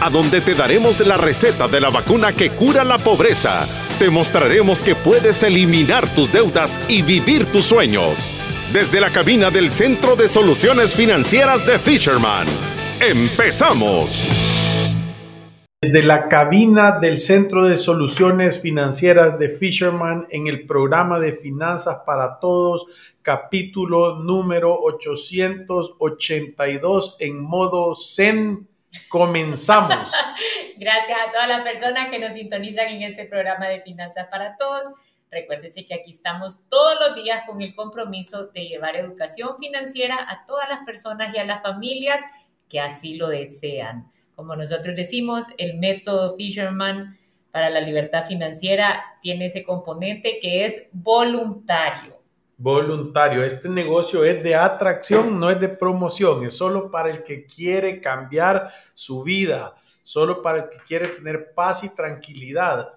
a donde te daremos la receta de la vacuna que cura la pobreza. Te mostraremos que puedes eliminar tus deudas y vivir tus sueños. Desde la cabina del Centro de Soluciones Financieras de Fisherman. ¡Empezamos! Desde la cabina del Centro de Soluciones Financieras de Fisherman en el programa de Finanzas para Todos, capítulo número 882 en modo Zen. Comenzamos. Gracias a todas las personas que nos sintonizan en este programa de Finanzas para Todos. Recuérdese que aquí estamos todos los días con el compromiso de llevar educación financiera a todas las personas y a las familias que así lo desean como nosotros decimos, el método Fisherman para la libertad financiera tiene ese componente que es voluntario. Voluntario. Este negocio es de atracción, no es de promoción. Es solo para el que quiere cambiar su vida, solo para el que quiere tener paz y tranquilidad.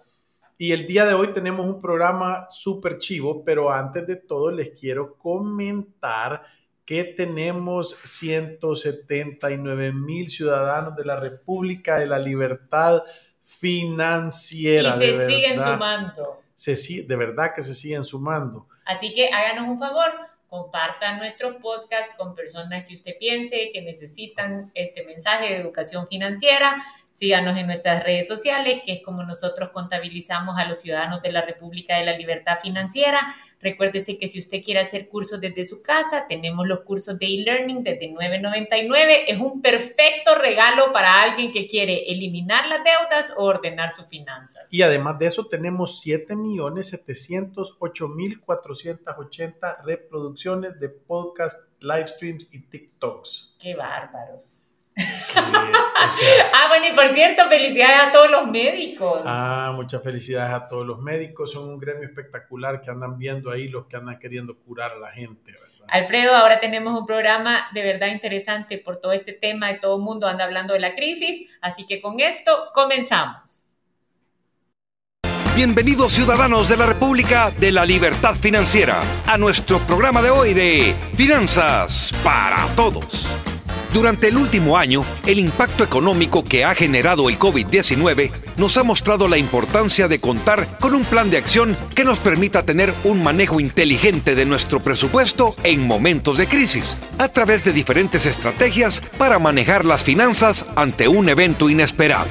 Y el día de hoy tenemos un programa súper chivo, pero antes de todo les quiero comentar que tenemos 179 mil ciudadanos de la República de la Libertad Financiera. Y se siguen sumando. Se, de verdad que se siguen sumando. Así que háganos un favor, compartan nuestro podcast con personas que usted piense que necesitan este mensaje de educación financiera Síganos en nuestras redes sociales, que es como nosotros contabilizamos a los ciudadanos de la República de la Libertad Financiera. Recuérdese que si usted quiere hacer cursos desde su casa, tenemos los cursos de e-learning desde 9.99. Es un perfecto regalo para alguien que quiere eliminar las deudas o ordenar sus finanzas. Y además de eso, tenemos 7.708.480 reproducciones de podcast, live streams y TikToks. ¡Qué bárbaros! ah, bueno, y por cierto, felicidades a todos los médicos. Ah, muchas felicidades a todos los médicos. Son un gremio espectacular que andan viendo ahí los que andan queriendo curar a la gente, Alfredo, ahora tenemos un programa de verdad interesante por todo este tema de todo el mundo anda hablando de la crisis, así que con esto comenzamos. Bienvenidos ciudadanos de la República de la Libertad Financiera a nuestro programa de hoy de Finanzas para Todos. Durante el último año, el impacto económico que ha generado el COVID-19 nos ha mostrado la importancia de contar con un plan de acción que nos permita tener un manejo inteligente de nuestro presupuesto en momentos de crisis, a través de diferentes estrategias para manejar las finanzas ante un evento inesperado.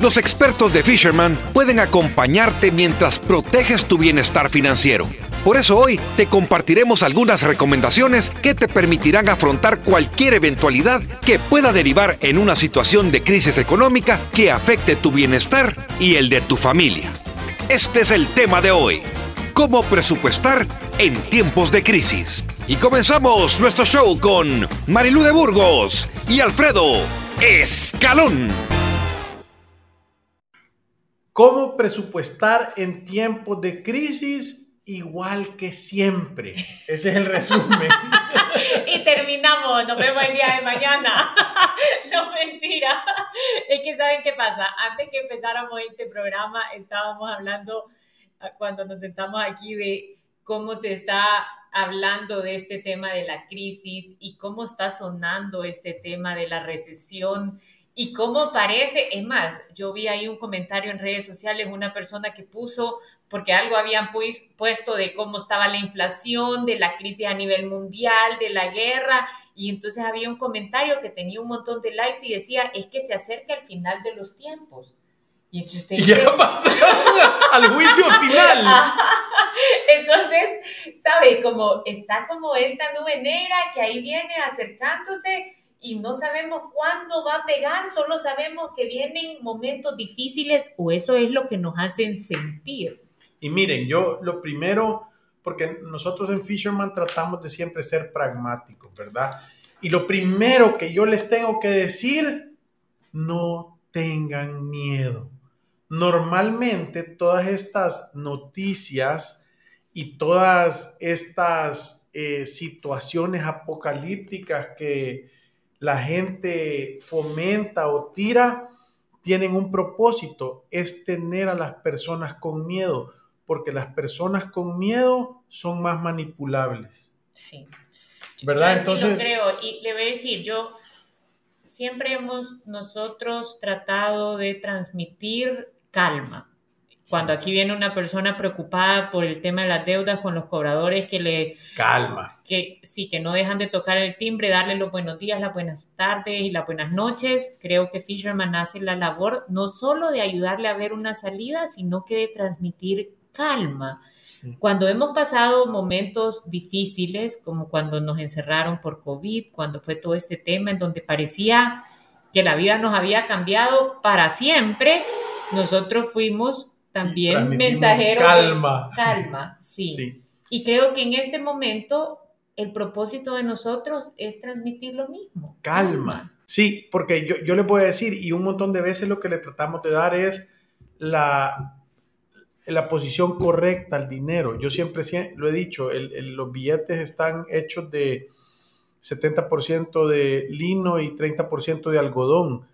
Los expertos de Fisherman pueden acompañarte mientras proteges tu bienestar financiero por eso hoy te compartiremos algunas recomendaciones que te permitirán afrontar cualquier eventualidad que pueda derivar en una situación de crisis económica que afecte tu bienestar y el de tu familia. Este es el tema de hoy. ¿Cómo presupuestar en tiempos de crisis? Y comenzamos nuestro show con Marilú de Burgos y Alfredo Escalón. ¿Cómo presupuestar en tiempos de crisis? Igual que siempre. Ese es el resumen. y terminamos, nos vemos el día de mañana. no, mentira. Es que saben qué pasa. Antes que empezáramos este programa, estábamos hablando, ah, cuando nos sentamos aquí, de cómo se está hablando de este tema de la crisis y cómo está sonando este tema de la recesión y cómo parece, es más, yo vi ahí un comentario en redes sociales, una persona que puso, porque algo habían pues, puesto de cómo estaba la inflación, de la crisis a nivel mundial, de la guerra, y entonces había un comentario que tenía un montón de likes y decía, es que se acerca el final de los tiempos. Y entonces usted dice, ya al juicio final. entonces, ¿sabe? Como está como esta nube negra que ahí viene acercándose y no sabemos cuándo va a pegar, solo sabemos que vienen momentos difíciles o eso es lo que nos hacen sentir. Y miren, yo lo primero, porque nosotros en Fisherman tratamos de siempre ser pragmáticos, ¿verdad? Y lo primero que yo les tengo que decir, no tengan miedo. Normalmente todas estas noticias y todas estas eh, situaciones apocalípticas que la gente fomenta o tira, tienen un propósito, es tener a las personas con miedo, porque las personas con miedo son más manipulables. Sí. ¿Verdad? Yo Entonces, lo creo. Y le voy a decir, yo siempre hemos nosotros tratado de transmitir calma. Cuando aquí viene una persona preocupada por el tema de las deudas con los cobradores que le calma. que sí que no dejan de tocar el timbre, darle los buenos días, las buenas tardes y las buenas noches. Creo que Fisherman hace la labor no solo de ayudarle a ver una salida, sino que de transmitir calma. Cuando hemos pasado momentos difíciles, como cuando nos encerraron por COVID, cuando fue todo este tema en donde parecía que la vida nos había cambiado para siempre, nosotros fuimos también mensajeros calma. de calma, sí. Sí. Y creo que en este momento el propósito de nosotros es transmitir lo mismo. Calma. Sí, porque yo, yo voy a decir, y un montón de veces lo que le tratamos de dar es la, la posición correcta al dinero. Yo siempre sie- lo he dicho, el- los billetes están hechos de 70% de lino y 30% de algodón.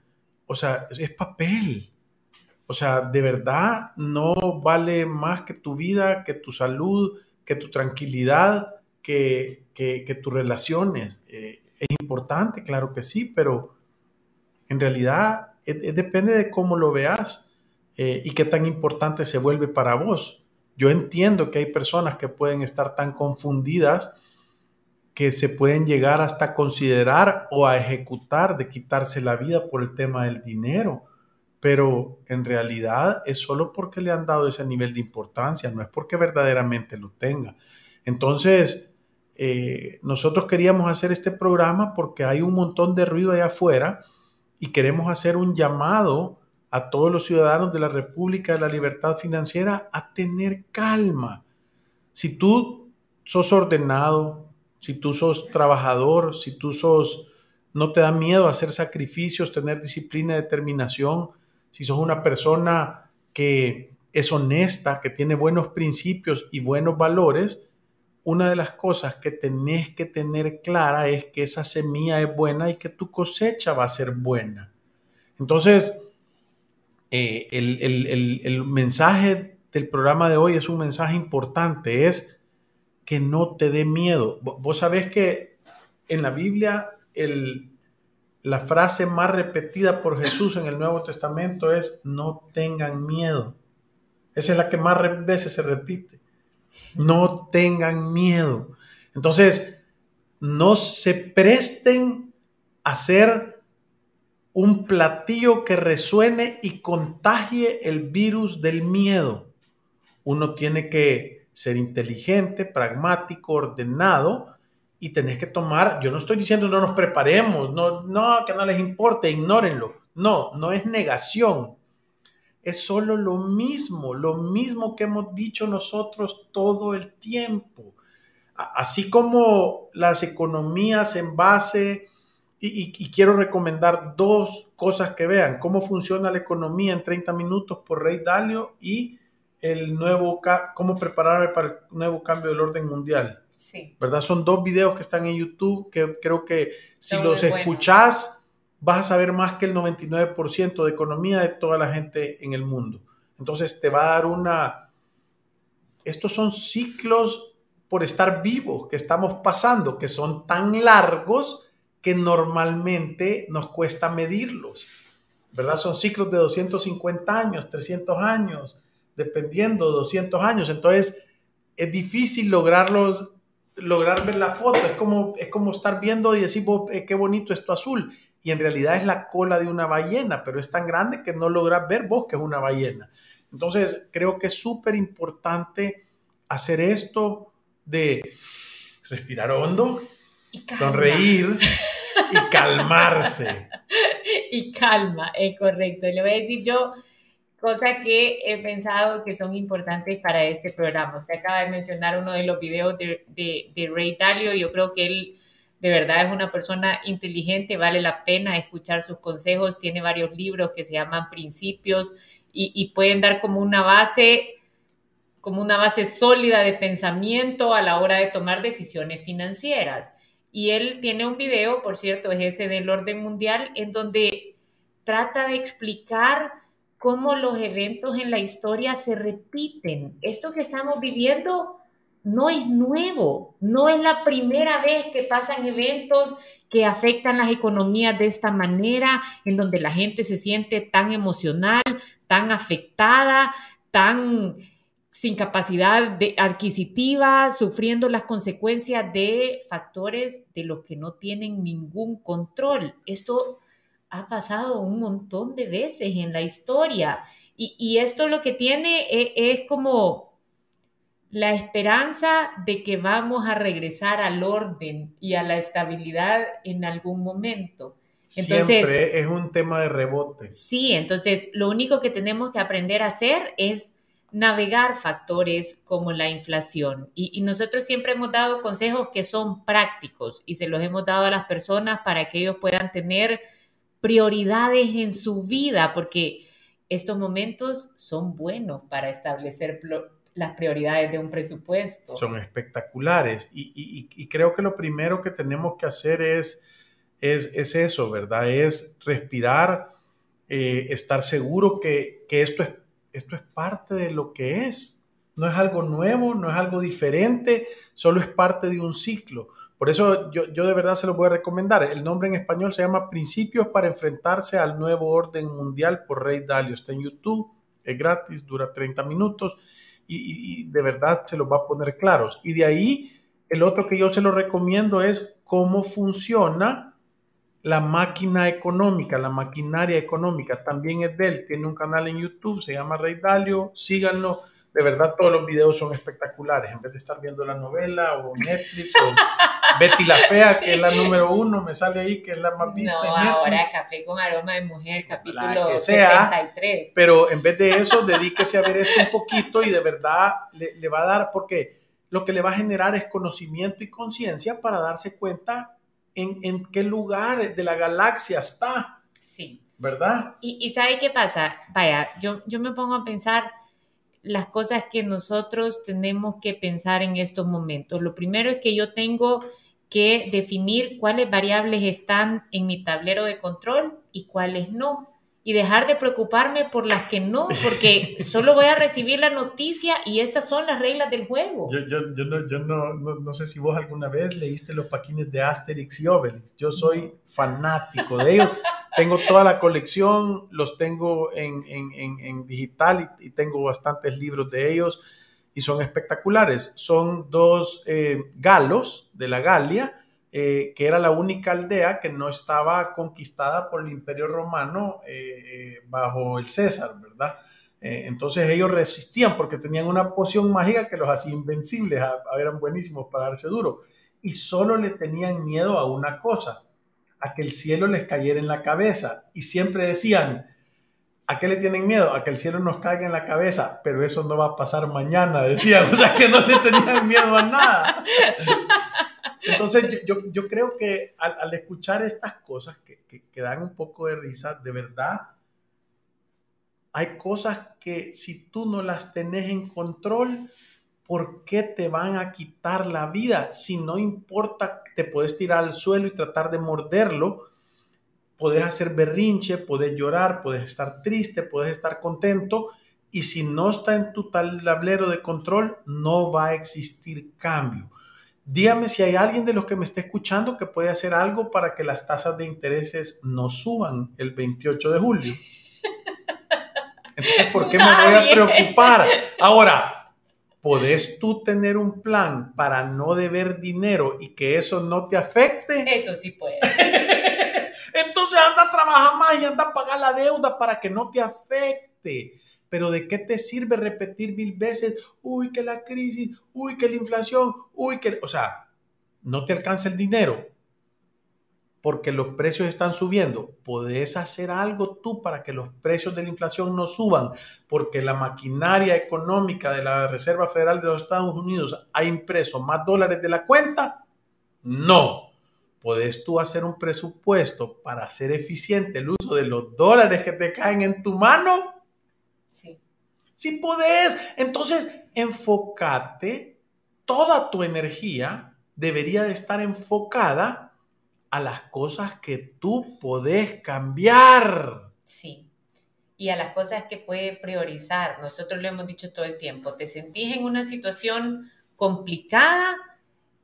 O sea, es, papel. O sea, de verdad no vale más que tu vida, que tu salud, que tu tranquilidad, que, que, que tus relaciones. Eh, es importante, claro que sí, pero en realidad es- es depende de cómo lo veas eh, y qué tan importante se vuelve para vos. Yo entiendo que hay personas que pueden estar tan confundidas que se pueden llegar hasta considerar o a ejecutar de quitarse la vida por el tema del dinero, pero en realidad es solo porque le han dado ese nivel de importancia, no es porque verdaderamente lo tenga. Entonces, eh, nosotros queríamos hacer este programa porque hay un montón de ruido allá afuera y queremos hacer un llamado a todos los ciudadanos de la República de la Libertad Financiera a tener calma. Si tú sos ordenado, si tú sos trabajador, si tú sos, no te da miedo hacer sacrificios, tener disciplina y determinación, si sos una persona que es honesta, que tiene buenos principios y buenos valores, una de las cosas que tenés que tener clara es que esa semilla es buena y que tu cosecha va a ser buena. Entonces, eh, el, el- el- el mensaje del programa de hoy es un mensaje importante, es que no te dé miedo. Vo- Vos sabés que en la Biblia el- la frase más repetida por Jesús en el Nuevo Testamento es no tengan miedo. Esa es la que más veces se repite. No tengan miedo. Entonces, no se presten a ser un platillo que resuene y contagie el virus del miedo. Uno tiene que ser inteligente, pragmático, ordenado y tenés que tomar, yo no estoy diciendo no nos preparemos, no, no, que no les importe, ignórenlo. No, no es negación. Es solo lo mismo, lo mismo que hemos dicho nosotros todo el tiempo. Así como las economías en base, y, y- y quiero recomendar dos cosas que vean, cómo funciona la economía en 30 minutos por Rey Dalio y el nuevo, cómo prepararme para el nuevo cambio del orden mundial. Sí. ¿verdad? Son dos videos que están en YouTube que creo que si los escuchás vas a saber más que el 99% de economía de toda la gente en el mundo. Entonces te va a dar una... Estos son ciclos por estar vivos que estamos pasando, que son tan largos que normalmente nos cuesta medirlos, ¿verdad? Son ciclos de 250 años, 300 años, dependiendo, 200 años. Entonces es difícil lograrlos lograr ver la foto. Es como, es como estar viendo y decir, "Vos, eh, qué bonito esto azul. Y en realidad es la cola de una ballena, pero es tan grande que no logras ver vos que es una ballena. Entonces, creo que es súper importante hacer esto de respirar hondo, Y sonreír y calmarse. y calma, es correcto. Le voy a decir yo cosas que he pensado que son importantes para este programa. Usted acaba de mencionar uno de los videos de, de, de Ray Dalio. Yo creo que él de verdad es una persona inteligente, vale la pena escuchar sus consejos. Tiene varios libros que se llaman Principios y, y pueden dar como una base como una base sólida de pensamiento a la hora de tomar decisiones financieras. Y él tiene un video, por cierto, es ese del orden mundial, en donde trata de explicar cómo los eventos en la historia se repiten. Esto que estamos viviendo no es nuevo, no es la primera vez que pasan eventos que afectan las economías de esta manera, en donde la gente se siente tan emocional, tan afectada, tan sin capacidad de, adquisitiva, sufriendo las consecuencias de factores de los que no tienen ningún control. Esto ha pasado un montón de veces en la historia y, esto lo que tiene es, es como la esperanza de que vamos a regresar al orden y a la estabilidad en algún momento. Entonces, Siempre es un tema de rebote. Sí, entonces lo único que tenemos que aprender a hacer es navegar factores como la inflación. Y, nosotros siempre hemos dado consejos que son prácticos y se los hemos dado a las personas para que ellos puedan tener prioridades en su vida, porque estos momentos son buenos para establecer las prioridades de un presupuesto. Son espectaculares y, creo que lo primero que tenemos que hacer es, es, eso, ¿verdad? Es respirar, eh, estar seguro que, que esto es esto es parte de lo que es. No es algo nuevo, no es algo diferente, solo es parte de un ciclo. Por eso yo, de verdad se lo voy a recomendar. El nombre en español se llama Principios para enfrentarse al nuevo orden mundial por Rey Dalio. Está en YouTube, es gratis, dura 30 minutos y, y de verdad se los va a poner claros. Y de ahí, el otro que yo se lo recomiendo es cómo funciona la máquina económica, la maquinaria económica, también es de él. Tiene un canal en YouTube, se llama Rey Dalio, síganlo. De verdad, todos los videos son espectaculares. En vez de estar viendo la novela o Netflix o Betty la Fea, que es la número uno, me sale ahí que es la más vista. No, ahora Café con Aroma de Mujer, capítulo sea, 73. Pero en vez de eso, dedíquese a ver esto un poquito y de verdad le, le va a dar, porque lo que le va a generar es conocimiento y conciencia para darse cuenta en, qué lugar de la galaxia está. Sí. ¿Verdad? Y, y ¿sabe qué pasa? Vaya, yo, yo me pongo a pensar las cosas que nosotros tenemos que pensar en estos momentos. Lo primero es que yo tengo que definir cuáles variables están en mi tablero de control y cuáles no y dejar de preocuparme por las que no, porque solo voy a recibir la noticia y estas son las reglas del juego. Yo, yo, yo, no, yo no, no, sé si vos alguna vez leíste los paquines de Asterix y Obelix. Yo soy fanático de ellos. tengo toda la colección, los tengo en, en, en, en digital y, tengo bastantes libros de ellos y son espectaculares. Son dos eh, galos de la Galia eh, que era la única aldea que no estaba conquistada por el imperio romano eh, eh, bajo el César, ¿verdad? entonces ellos resistían porque tenían una poción mágica que los hacía invencibles, eran buenísimos para darse duro, y solo le tenían miedo a una cosa, a que el cielo les cayera en la cabeza, y siempre decían, ¿A qué le tienen miedo? A que el cielo nos caiga en la cabeza, pero eso no va a pasar mañana, decían. O sea, que no le tenían miedo a nada. Entonces yo, yo, creo que al, escuchar estas cosas que, que, dan un poco de risa, de verdad, hay cosas que si tú no las tenés en control, ¿por qué te van a quitar la vida? Si no importa, te puedes tirar al suelo y tratar de morderlo, puedes hacer berrinche, puedes llorar, puedes estar triste, puedes estar contento, y si no está en tu tablero de control, no va a existir cambio. Dígame si hay alguien de los que me esté escuchando que puede hacer algo para que las tasas de intereses no suban el 28 de julio. Entonces, ¿por qué me voy a preocupar? Ahora, ¿podés tú tener un plan para no deber dinero y que eso no te afecte? Eso sí puede. Entonces anda a trabajar más y anda a pagar la deuda para que no te afecte. Pero ¿de qué te sirve repetir mil veces, uy, que la crisis, uy, que la inflación, uy, que... O sea, no te alcanza el dinero porque los precios están subiendo. Podés hacer algo tú para que los precios de la inflación no suban, porque la maquinaria económica de la Reserva Federal de los Estados Unidos ha impreso más dólares de la cuenta. No. Podés tú hacer un presupuesto para hacer eficiente el uso de los dólares que te caen en tu mano Si podés, entonces enfócate, toda tu energía debería de estar enfocada a las cosas que tú podés cambiar. Sí. Y a las cosas que puede priorizar. Nosotros lo hemos dicho todo el tiempo. Te sentís en una situación complicada,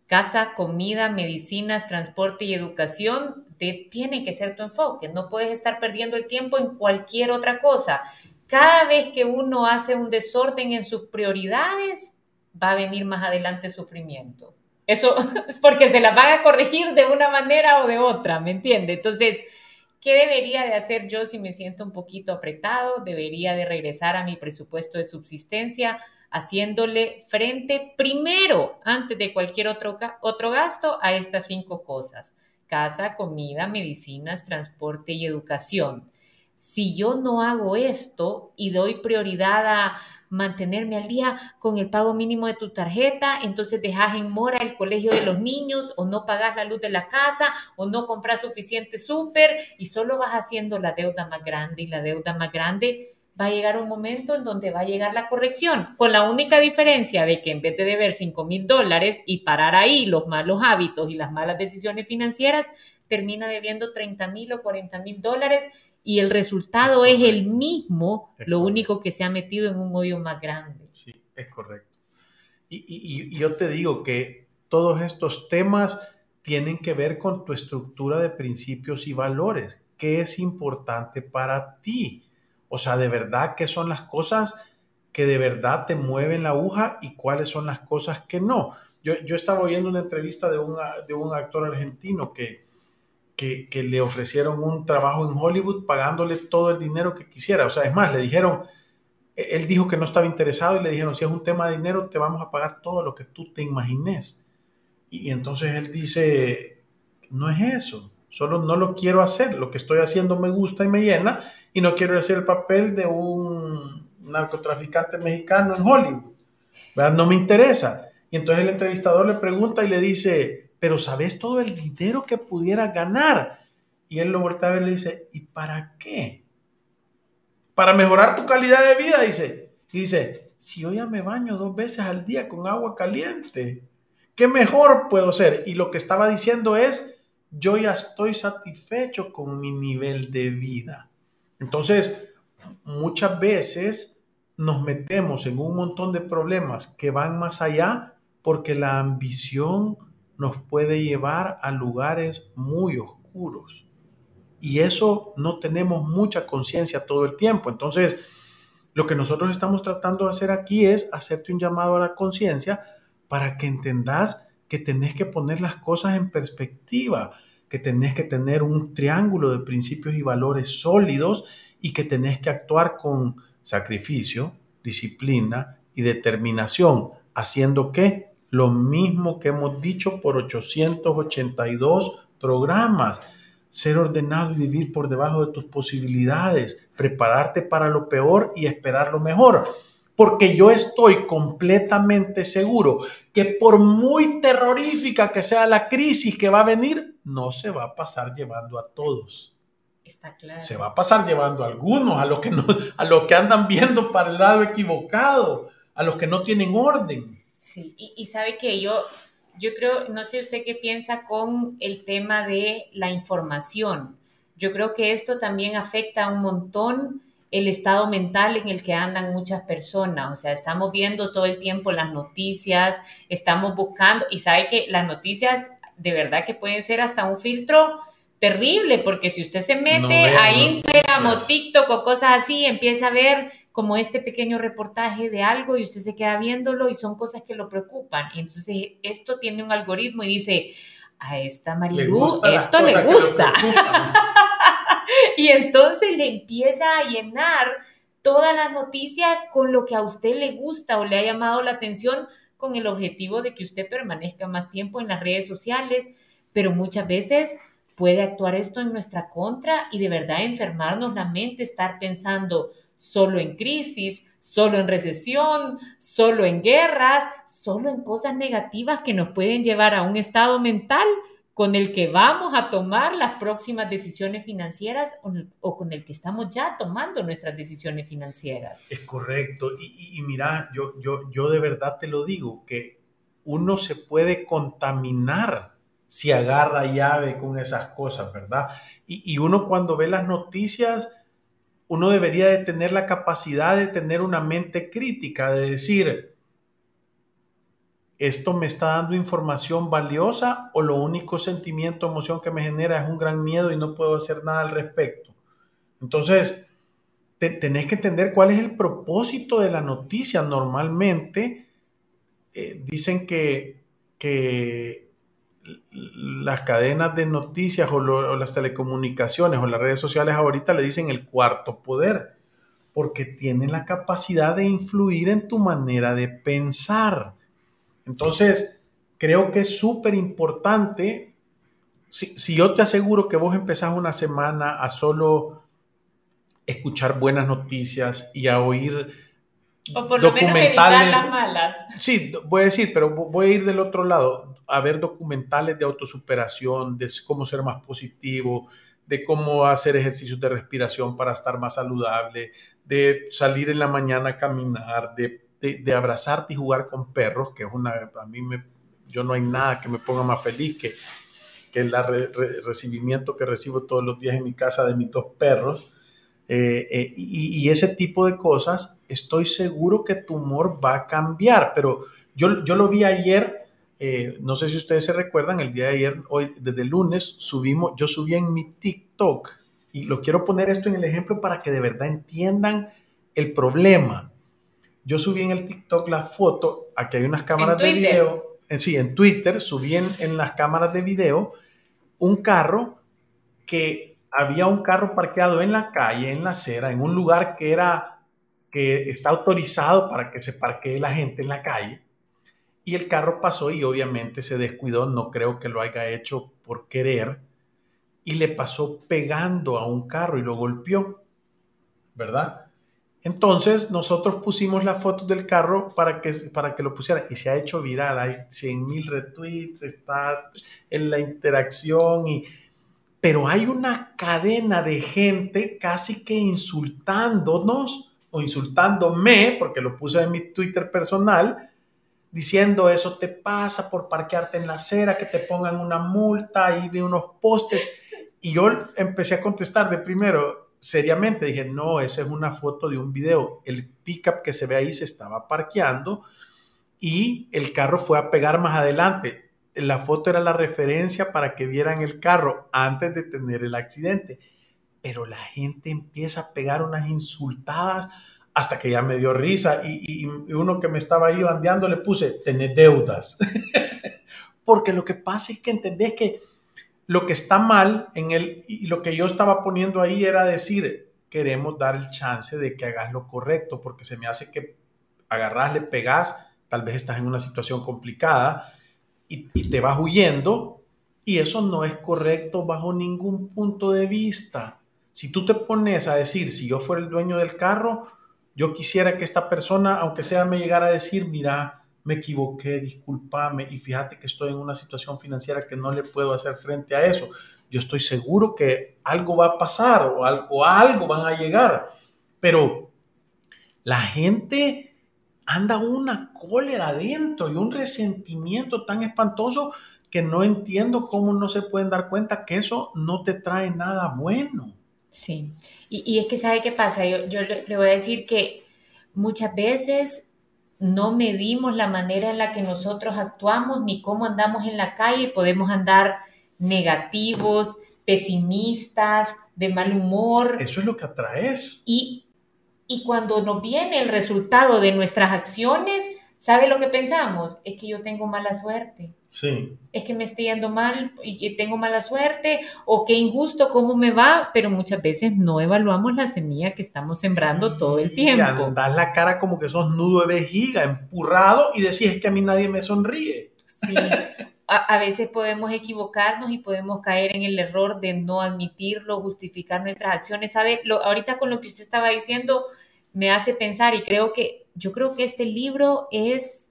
casa, comida, medicinas, transporte y educación, te, tiene que ser tu enfoque. No puedes estar perdiendo el tiempo en cualquier otra cosa. Cada vez que uno hace un desorden en sus prioridades, va a venir más adelante sufrimiento. Eso es porque se la van a corregir de una manera o de otra, ¿me entiende? Entonces, ¿qué debería de hacer yo si me siento un poquito apretado? Debería de regresar a mi presupuesto de subsistencia, haciéndole frente primero, antes de cualquier otro, otro gasto, a estas cinco cosas. Casa, comida, medicinas, transporte y educación. Si yo no hago esto y doy prioridad a mantenerme al día con el pago mínimo de tu tarjeta, entonces dejas en mora el colegio de los niños o no pagas la luz de la casa o no compras suficiente súper y solo vas haciendo la deuda más grande y la deuda más grande va a llegar un momento en donde va a llegar la corrección, con la única diferencia de que en vez de deber 5 mil dólares y parar ahí los malos hábitos y las malas decisiones financieras, termina debiendo 30 mil o 40 mil dólares y el resultado es, el mismo, lo único que se ha metido en un hoyo más grande. Sí, es correcto. Y, y, yo te digo que todos estos temas tienen que ver con tu estructura de principios y valores. ¿Qué es importante para ti? O sea, de verdad, ¿qué son las cosas que de verdad te mueven la aguja y cuáles son las cosas que no? Yo, yo estaba oyendo una entrevista de, de un actor argentino que, que, le ofrecieron un trabajo en Hollywood pagándole todo el dinero que quisiera. O sea, es más, le dijeron, e, él dijo que no estaba interesado y le dijeron, si es un tema de dinero, te vamos a pagar todo lo que tú te imagines. Y, entonces él dice, no es eso, solo no lo quiero hacer, lo que estoy haciendo me gusta y me llena y no quiero hacer el papel de un narcotraficante mexicano en Hollywood. No me interesa. Y entonces el entrevistador le pregunta y le dice, pero ¿sabes todo el dinero que pudiera ganar? Y él lo voltea a ver y le dice, ¿y para qué? Para mejorar tu calidad de vida, dice. Y dice, si yo ya me baño dos veces al día con agua caliente, ¿qué mejor puedo ser? Y lo que estaba diciendo es, yo ya estoy satisfecho con mi nivel de vida. Entonces, muchas veces nos metemos en un montón de problemas que van más allá porque la ambición nos puede llevar a lugares muy oscuros. Y eso no tenemos mucha conciencia todo el tiempo. Entonces, lo que nosotros estamos tratando de hacer aquí es hacerte un llamado a la conciencia para que entendas que tenés que poner las cosas en perspectiva, que tenés que tener un triángulo de principios y valores sólidos y que tenés que actuar con sacrificio, disciplina y determinación, haciendo que lo mismo que hemos dicho por 882 programas. Ser ordenado y vivir por debajo de tus posibilidades, prepararte para lo peor y esperar lo mejor. Porque yo estoy completamente seguro que por muy terrorífica que sea la crisis que va a venir, no se va a pasar llevando a todos. Está claro. Se va a pasar llevando a algunos, a los que, no, a los que andan viendo para el lado equivocado, a los que no tienen orden. Sí, y, sabe que yo, yo creo, no sé usted qué piensa con el tema de la información. Yo creo que esto también afecta un montón el estado mental en el que andan muchas personas. O sea, estamos viendo todo el tiempo las noticias, estamos buscando, y sabe que las noticias de verdad que pueden ser hasta un filtro terrible, porque si usted se mete a Instagram o TikTok o cosas así, empieza a ver como este pequeño reportaje de algo y usted se queda viéndolo y son cosas que lo preocupan. Y entonces esto tiene un algoritmo y dice, a esta Marilu esto le gusta. y entonces le empieza a llenar toda la noticia con lo que a usted le gusta o le ha llamado la atención con el objetivo de que usted permanezca más tiempo en las redes sociales, pero muchas veces puede actuar esto en nuestra contra y de verdad enfermarnos la mente, estar pensando, solo en crisis, solo en recesión, solo en guerras, solo en cosas negativas que nos pueden llevar a un estado mental con el que vamos a tomar las próximas decisiones financieras o, con el que estamos ya tomando nuestras decisiones financieras. Es correcto. Y, mira, yo, yo, yo de verdad te lo digo, que uno se puede contaminar si agarra llave con esas cosas, ¿verdad? Y, y uno cuando ve las noticias, uno debería de tener la capacidad de tener una mente crítica, de decir, ¿esto me está dando información valiosa o lo único sentimiento, emoción que me genera es un gran miedo y no puedo hacer nada al respecto? Entonces, tenés que entender cuál es el propósito de la noticia. Normalmente eh, dicen que, que, las cadenas de noticias o, las telecomunicaciones o las redes sociales ahorita le dicen el cuarto poder, porque tienen la capacidad de influir en tu manera de pensar. Entonces, creo que es súper importante, si, yo te aseguro que vos empezás una semana a solo escuchar buenas noticias y a oír o por lo documentales. Menos las malas. Sí, voy a decir, pero voy a ir del otro lado, a ver documentales de autosuperación, de cómo ser más positivo, de cómo hacer ejercicios de respiración para estar más saludable, de salir en la mañana a caminar, de de, abrazarte y jugar con perros, que es una, a mí me, yo no hay nada que me ponga más feliz que, que el recibimiento que recibo todos los días en mi casa de mis dos perros. Eh, eh, y, ese tipo de cosas, estoy seguro que tu humor va a cambiar, pero yo, yo lo vi ayer, eh, no sé si ustedes se recuerdan, el día de ayer, hoy, desde el lunes, subimos, yo subí en mi TikTok, y lo quiero poner esto en el ejemplo para que de verdad entiendan el problema. Yo subí en el TikTok la foto, aquí hay unas cámaras de video, en, sí, en Twitter subí en, las cámaras de video un carro que había un carro parqueado en la calle, en la acera, en un lugar que era que está autorizado para que se parquee la gente en la calle. Y el carro pasó y obviamente se descuidó, no creo que lo haya hecho por querer, y le pasó pegando a un carro y lo golpeó, ¿verdad? Entonces nosotros pusimos la foto del carro para que, para que lo pusieran y se ha hecho viral, hay 100 mil retweets, está en la interacción, y, pero hay una cadena de gente casi que insultándonos o insultándome, porque lo puse en mi Twitter personal, diciendo eso te pasa por parquearte en la acera, que te pongan una multa, ahí vi unos postes. Y yo empecé a contestar de primero, seriamente dije, no, esa es una foto de un video. El pickup que se ve ahí se estaba parqueando y el carro fue a pegar más adelante. La foto era la referencia para que vieran el carro antes de tener el accidente. Pero la gente empieza a pegar unas insultadas hasta que ya me dio risa y, uno que me estaba ahí bandeando le puse, tenés deudas. Porque lo que pasa es que entendés que lo que está mal en él y lo que yo estaba poniendo ahí era decir, queremos dar el chance de que hagas lo correcto, porque se me hace que agarras, le pegas, tal vez estás en una situación complicada y, te vas huyendo y eso no es correcto bajo ningún punto de vista. Si tú te pones a decir, si yo fuera el dueño del carro, yo quisiera que esta persona, aunque sea, me llegara a decir, mira, me equivoqué, discúlpame y fíjate que estoy en una situación financiera que no le puedo hacer frente a eso. Yo estoy seguro que algo va a pasar o algo, algo van a llegar, pero la gente anda una cólera adentro y un resentimiento tan espantoso que no entiendo cómo no se pueden dar cuenta que eso no te trae nada bueno. Sí, y, es que sabe qué pasa, yo, yo le voy a decir que muchas veces no medimos la manera en la que nosotros actuamos ni cómo andamos en la calle. Podemos andar negativos, pesimistas, de mal humor. Eso es lo que atraes. Y, y cuando nos viene el resultado de nuestras acciones, ¿sabe lo que pensamos? Es que yo tengo mala suerte. Sí. Es que me estoy yendo mal y tengo mala suerte o qué injusto, cómo me va, pero muchas veces no evaluamos la semilla que estamos sembrando todo el tiempo. Y das la cara como que sos nudo de vejiga, empurrado y decís es que a mí nadie me sonríe. Sí, a, veces podemos equivocarnos y podemos caer en el error de no admitirlo, justificar nuestras acciones. ¿Sabe? Lo, ahorita con lo que usted estaba diciendo me hace pensar y creo que yo creo que este libro es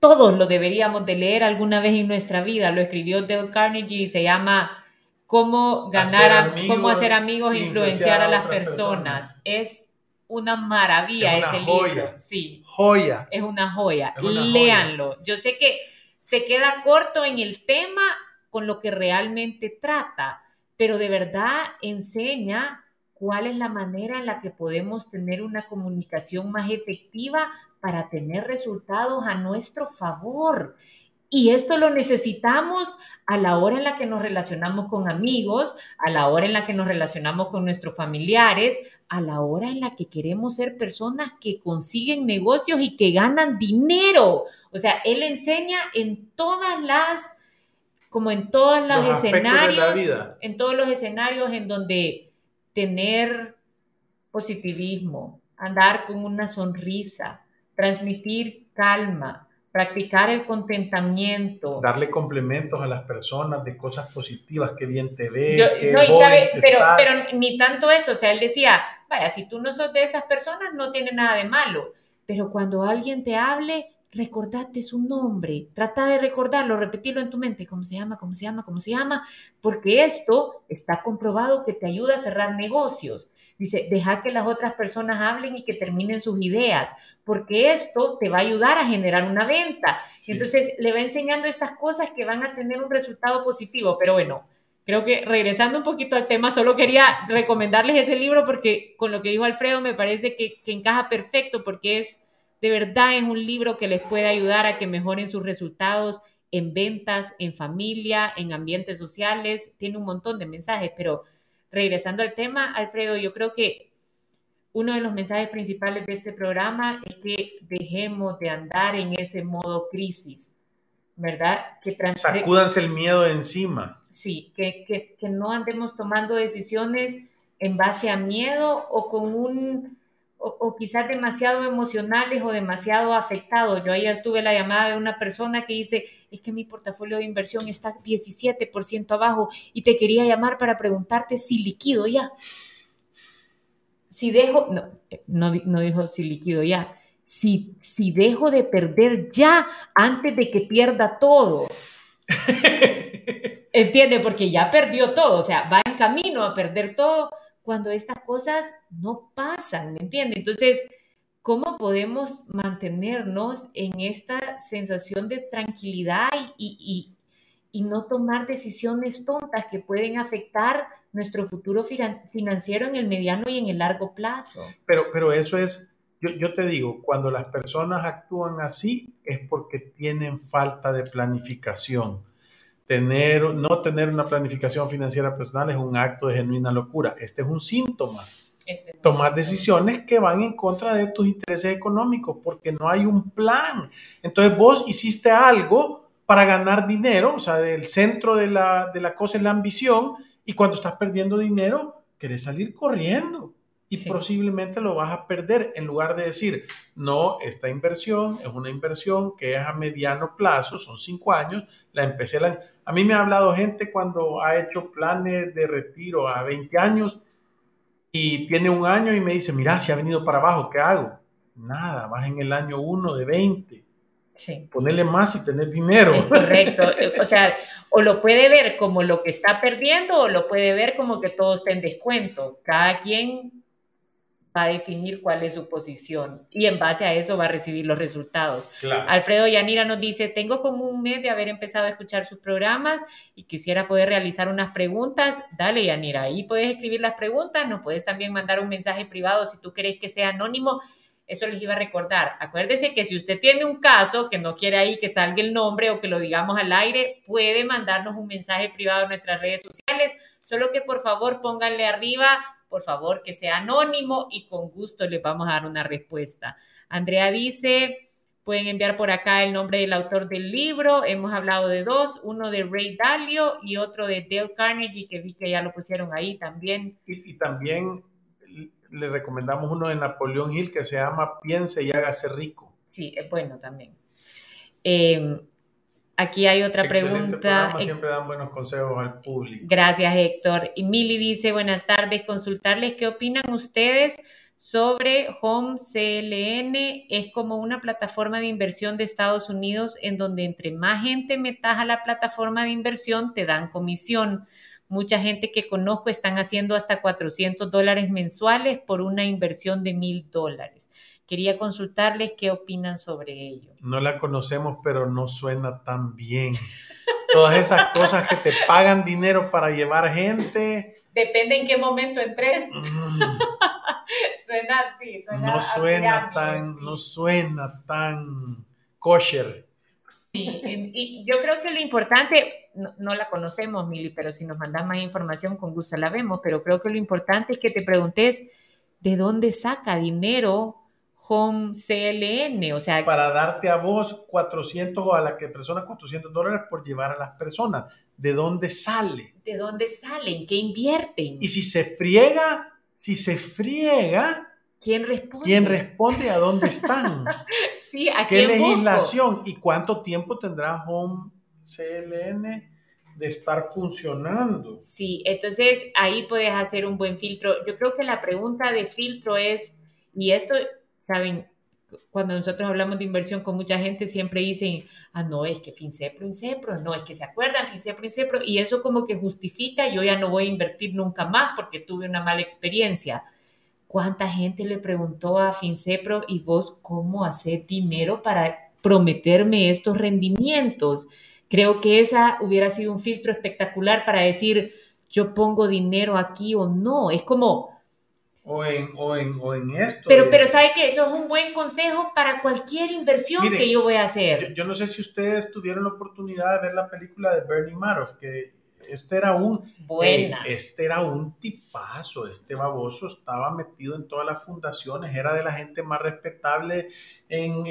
todos lo deberíamos de leer alguna vez en nuestra vida. Lo escribió Dale Carnegie y se llama Cómo ganar, hacer amigos, cómo hacer amigos e influenciar a, las personas. Es una maravilla es una ese joya. libro. Sí. Joya. Es una joya. Léanlo. Yo sé que se queda corto en el tema con lo que realmente trata, pero de verdad enseña cuál es la manera en la que podemos tener una comunicación más efectiva para tener resultados a nuestro favor. Y esto lo necesitamos a la hora en la que nos relacionamos con amigos, a la hora en la que nos relacionamos con nuestros familiares, a la hora en la que queremos ser personas que consiguen negocios y que ganan dinero. O sea, él enseña en todas las, como en todos los, escenarios, en todos los escenarios en donde tener positivismo, andar con una sonrisa, transmitir calma, practicar el contentamiento. Darle complementos a las personas de cosas positivas, que bien te ve. no, y sabe, pero, pero ni tanto eso, o sea, él decía, vaya, si tú no sos de esas personas, no tiene nada de malo, pero cuando alguien te hable, recordate su nombre, trata de recordarlo, repetirlo en tu mente, cómo se llama, cómo se llama, cómo se llama, porque esto está comprobado que te ayuda a cerrar negocios. Dice, deja que las otras personas hablen y que terminen sus ideas, porque esto te va a ayudar a generar una venta. Entonces, le va enseñando estas cosas que van a tener un resultado positivo, pero bueno. Creo que regresando un poquito al tema, solo quería recomendarles ese libro porque con lo que dijo Alfredo me parece que, que encaja perfecto porque es, de verdad es un libro que les puede ayudar a que mejoren sus resultados en ventas, en familia, en ambientes sociales. Tiene un montón de mensajes, pero regresando al tema, Alfredo, yo creo que uno de los mensajes principales de este programa es que dejemos de andar en ese modo crisis, ¿verdad? Que Sacúdanse el miedo de encima. Sí, que, que, que no andemos tomando decisiones en base a miedo o con un o, quizás demasiado emocionales o demasiado afectados. Yo ayer tuve la llamada de una persona que dice, es que mi portafolio de inversión está 17% abajo y te quería llamar para preguntarte si liquido ya. Si dejo, no, no, no dijo si liquido ya, si, si dejo de perder ya antes de que pierda todo. ¿Entiende? Porque ya perdió todo, o sea, va en camino a perder todo cuando estas cosas no pasan, ¿me entiendes? Entonces, ¿cómo podemos mantenernos en esta sensación de tranquilidad y, y, no tomar decisiones tontas que pueden afectar nuestro futuro financiero en el mediano y en el largo plazo? Pero, pero eso es, yo, yo te digo, cuando las personas actúan así es porque tienen falta de planificación tener, no tener una planificación financiera personal es un acto de genuina locura. Este es un síntoma. Este Tomar decisiones que van en contra de tus intereses económicos porque no hay un plan. Entonces vos hiciste algo para ganar dinero, o sea, del centro de la, de la cosa es la ambición y cuando estás perdiendo dinero, querés salir corriendo y posiblemente lo vas a perder en lugar de decir, no, esta inversión es una inversión que es a mediano plazo, son cinco años, la empecé, la... a mí me ha hablado gente cuando ha hecho planes de retiro a 20 años y tiene un año y me dice, mira, si ha venido para abajo, ¿qué hago? Nada, vas en el año uno de 20. Sí. Ponerle más y tener dinero. correcto. O sea, o lo puede ver como lo que está perdiendo o lo puede ver como que todo está en descuento. Cada quien va a definir cuál es su posición y en base a eso va a recibir los resultados. Alfredo Yanira nos dice, tengo como un mes de haber empezado a escuchar sus programas y quisiera poder realizar unas preguntas. Dale, Yanira, ahí puedes escribir las preguntas, nos puedes también mandar un mensaje privado si tú querés que sea anónimo. Eso les iba a recordar. Acuérdese que si usted tiene un caso que no quiere ahí que salga el nombre o que lo digamos al aire, puede mandarnos un mensaje privado en nuestras redes sociales. Solo que por favor pónganle arriba por favor que sea anónimo y con gusto les vamos a dar una respuesta. Andrea dice, pueden enviar por acá el nombre del autor del libro. Hemos hablado de dos, uno de Ray Dalio y otro de Dale Carnegie, que vi que ya lo pusieron ahí también. Y, también le recomendamos uno de Napoleón Hill que se llama Piense y hágase rico. Sí, es bueno también. Eh, Aquí hay otra pregunta. Siempre dan buenos consejos al público. Gracias, Héctor. Y Mili dice, buenas tardes, consultarles qué opinan ustedes sobre Home CLN. Es como una plataforma de inversión de Estados Unidos en donde entre más gente metas a la plataforma de inversión, te dan comisión. Mucha gente que conozco están haciendo hasta 400 dólares mensuales por una inversión de mil dólares. Quería consultarles qué opinan sobre ello. No la conocemos, pero no suena tan bien. Todas esas cosas que te pagan dinero para llevar gente. Depende en qué momento entres. Mm. suena así, suena No suena tan, no suena tan kosher. Sí, y yo creo que lo importante, no, la conocemos, Mili, pero si nos mandas más información, con gusto la vemos, pero creo que lo importante es que te preguntes de dónde saca dinero Home CLN, o sea... Para darte a vos 400 o a la que persona 400 dólares por llevar a las personas. ¿De dónde sale? ¿De dónde salen? ¿Qué invierten? Y si se friega, si se friega, ¿Quién responde? ¿Quién responde a dónde están? sí, ¿a ¿Qué legislación y cuánto tiempo tendrá Home CLN de estar funcionando? Sí, entonces ahí puedes hacer un buen filtro. Yo creo que la pregunta de filtro es, y esto, saben, cuando nosotros hablamos de inversión con mucha gente siempre dicen, ah, no, es que FinCepro, INCEPRO, no, es que se acuerdan FinCepro, INCEPRO, y eso como que justifica, yo ya no voy a invertir nunca más porque tuve una mala experiencia. ¿Cuánta gente le preguntó a FinCepro y vos cómo hacer dinero para prometerme estos rendimientos? Creo que esa hubiera sido un filtro espectacular para decir, yo pongo dinero aquí o no. Es como... O en, o en, o en esto. Pero, pero sabe que eso es un buen consejo para cualquier inversión que yo voy a hacer. Yo, yo, no sé si ustedes tuvieron la oportunidad de ver la película de Bernie Madoff, que este era un Buena. este era un tipazo, este baboso estaba metido en todas las fundaciones, era de la gente más respetable en,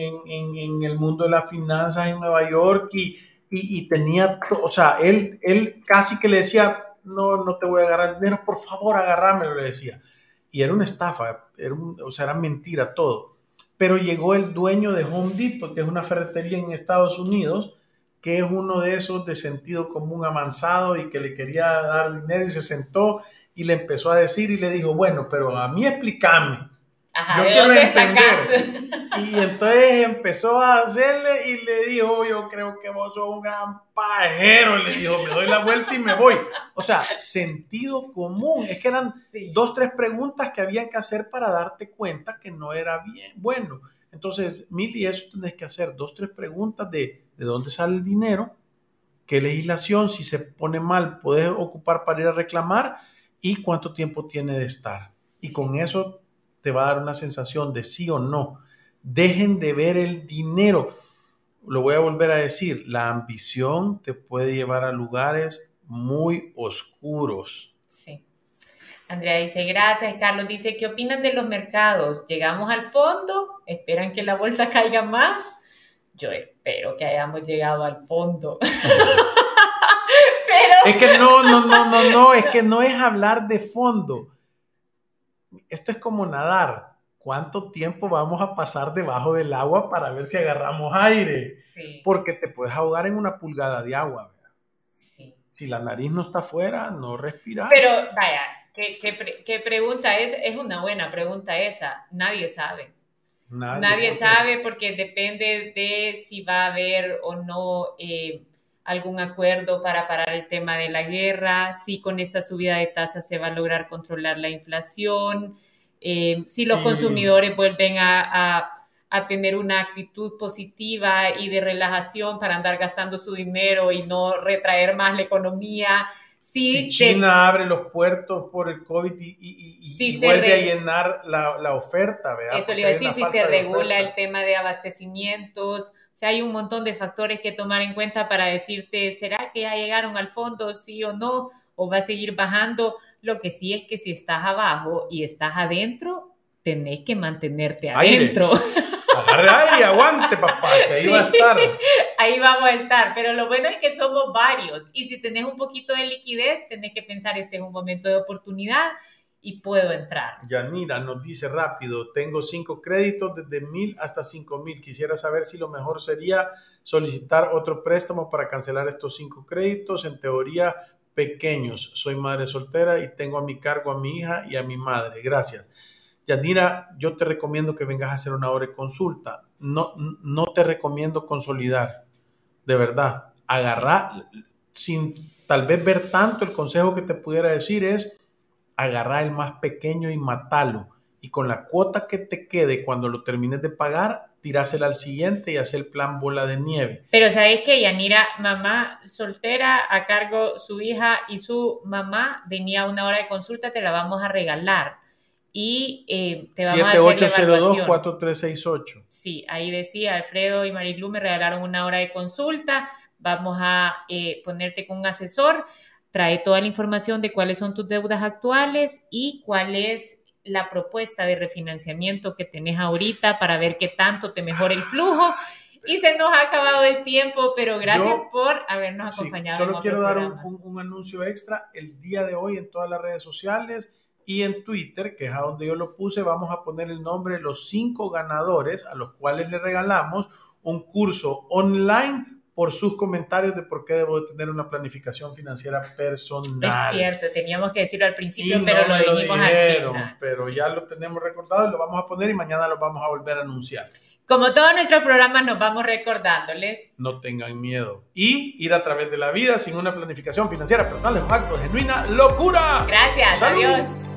el mundo de las finanzas en Nueva York y, y, tenía, o sea, él, él casi que le decía, no, no te voy a agarrar dinero, por favor, agárramelo, le decía. Y era una estafa, era o sea, era mentira todo. Pero llegó el dueño de Home Depot, que es una ferretería en Estados Unidos, que es uno de esos de sentido común amansado y que le quería dar dinero y se sentó y le empezó a decir y le dijo, bueno, pero a mí explícame. Yo quiero entender. Y entonces empezó a hacerle y le dijo, yo creo que vos sos un gran pajero. Le dijo, me doy la vuelta y me voy. O sea, sentido común. Es que eran dos, tres preguntas que había que hacer para darte cuenta que no era bien. Bueno, entonces, Mili, eso tenés que hacer dos, tres preguntas de de dónde sale el dinero, qué legislación, si se pone mal, puedes ocupar para ir a reclamar y cuánto tiempo tiene de estar. Y con eso te va a dar una sensación de sí o no. Dejen de ver el dinero. Lo voy a volver a decir, la ambición te puede llevar a lugares muy oscuros. Sí. Andrea dice, gracias. Carlos dice, ¿qué opinan de los mercados? ¿Llegamos al fondo? ¿Esperan que la bolsa caiga más? yo espero que hayamos llegado al fondo. Pero... Es que no, no, no, no, no, es que no es hablar de fondo. Esto es como nadar. ¿Cuánto tiempo vamos a pasar debajo del agua para ver si agarramos aire? Sí. Porque te puedes ahogar en una pulgada de agua. Sí. Si la nariz no está afuera, no respiras. Pero vaya, ¿qué, qué, qué pregunta es? Es una buena pregunta esa. Nadie sabe. Nadie, sabe porque depende de si va a haber o no eh, algún acuerdo para parar el tema de la guerra, si con esta subida de tasas se va a lograr controlar la inflación, eh, si los consumidores vuelven a, a, tener una actitud positiva y de relajación para andar gastando su dinero y no retraer más la economía si China abre los puertos por el COVID y, vuelve a llenar la, oferta, ¿verdad? Eso le iba a decir, si se regula el tema de abastecimientos, o sea, hay un montón de factores que tomar en cuenta para decirte, ¿será que ya llegaron al fondo, sí o no? ¿O va a seguir bajando? Lo que sí es que si estás abajo y estás adentro, tenés que mantenerte adentro. Agarre aire, aguante, papá, que ahí va a estar. Ahí vamos a estar, pero lo bueno es que somos varios y si tenés un poquito de liquidez, tenés que pensar, este es un momento de oportunidad y puedo entrar. Yanira nos dice rápido, tengo cinco créditos desde mil hasta cinco mil. Quisiera saber si lo mejor sería solicitar otro préstamo para cancelar estos cinco créditos. En teoría, pequeños. Soy madre soltera y tengo a mi cargo a mi hija y a mi madre. Gracias. Yanira, yo te recomiendo que vengas a hacer una hora de consulta. No, no te recomiendo consolidar, de verdad. Agarrar, sin tal vez ver tanto, el consejo que te pudiera decir es agarrar el más pequeño y matarlo. Y con la cuota que te quede cuando lo termines de pagar, tirásela al siguiente y hacer el plan bola de nieve. Pero sabéis que Yanira, mamá soltera, a cargo su hija y su mamá, venía una hora de consulta, te la vamos a regalar. Y eh, te vamos a hacer 4368 Sí, ahí decía, Alfredo y Marilu me regalaron una hora de consulta, vamos a eh, ponerte con un asesor, trae toda la información de cuáles son tus deudas actuales y cuál es la propuesta de refinanciamiento que tenés ahorita para ver qué tanto te mejora el flujo. Y se nos ha acabado el tiempo, pero gracias por habernos acompañado. solo quiero dar un, anuncio extra. El día de hoy en todas las redes sociales y en Twitter, que es a donde yo lo puse, vamos a poner el nombre de los cinco ganadores a los cuales le regalamos un curso online por sus comentarios de por qué debo de tener una planificación financiera personal. Es cierto, teníamos que decirlo al principio, pero lo dijimos al Pero ya lo tenemos recordado y lo vamos a poner y mañana lo vamos a volver a anunciar. Como todos nuestros programas nos vamos recordándoles. No tengan miedo. Y ir a través de la vida sin una planificación financiera personal es un acto de genuina locura. Gracias, adiós.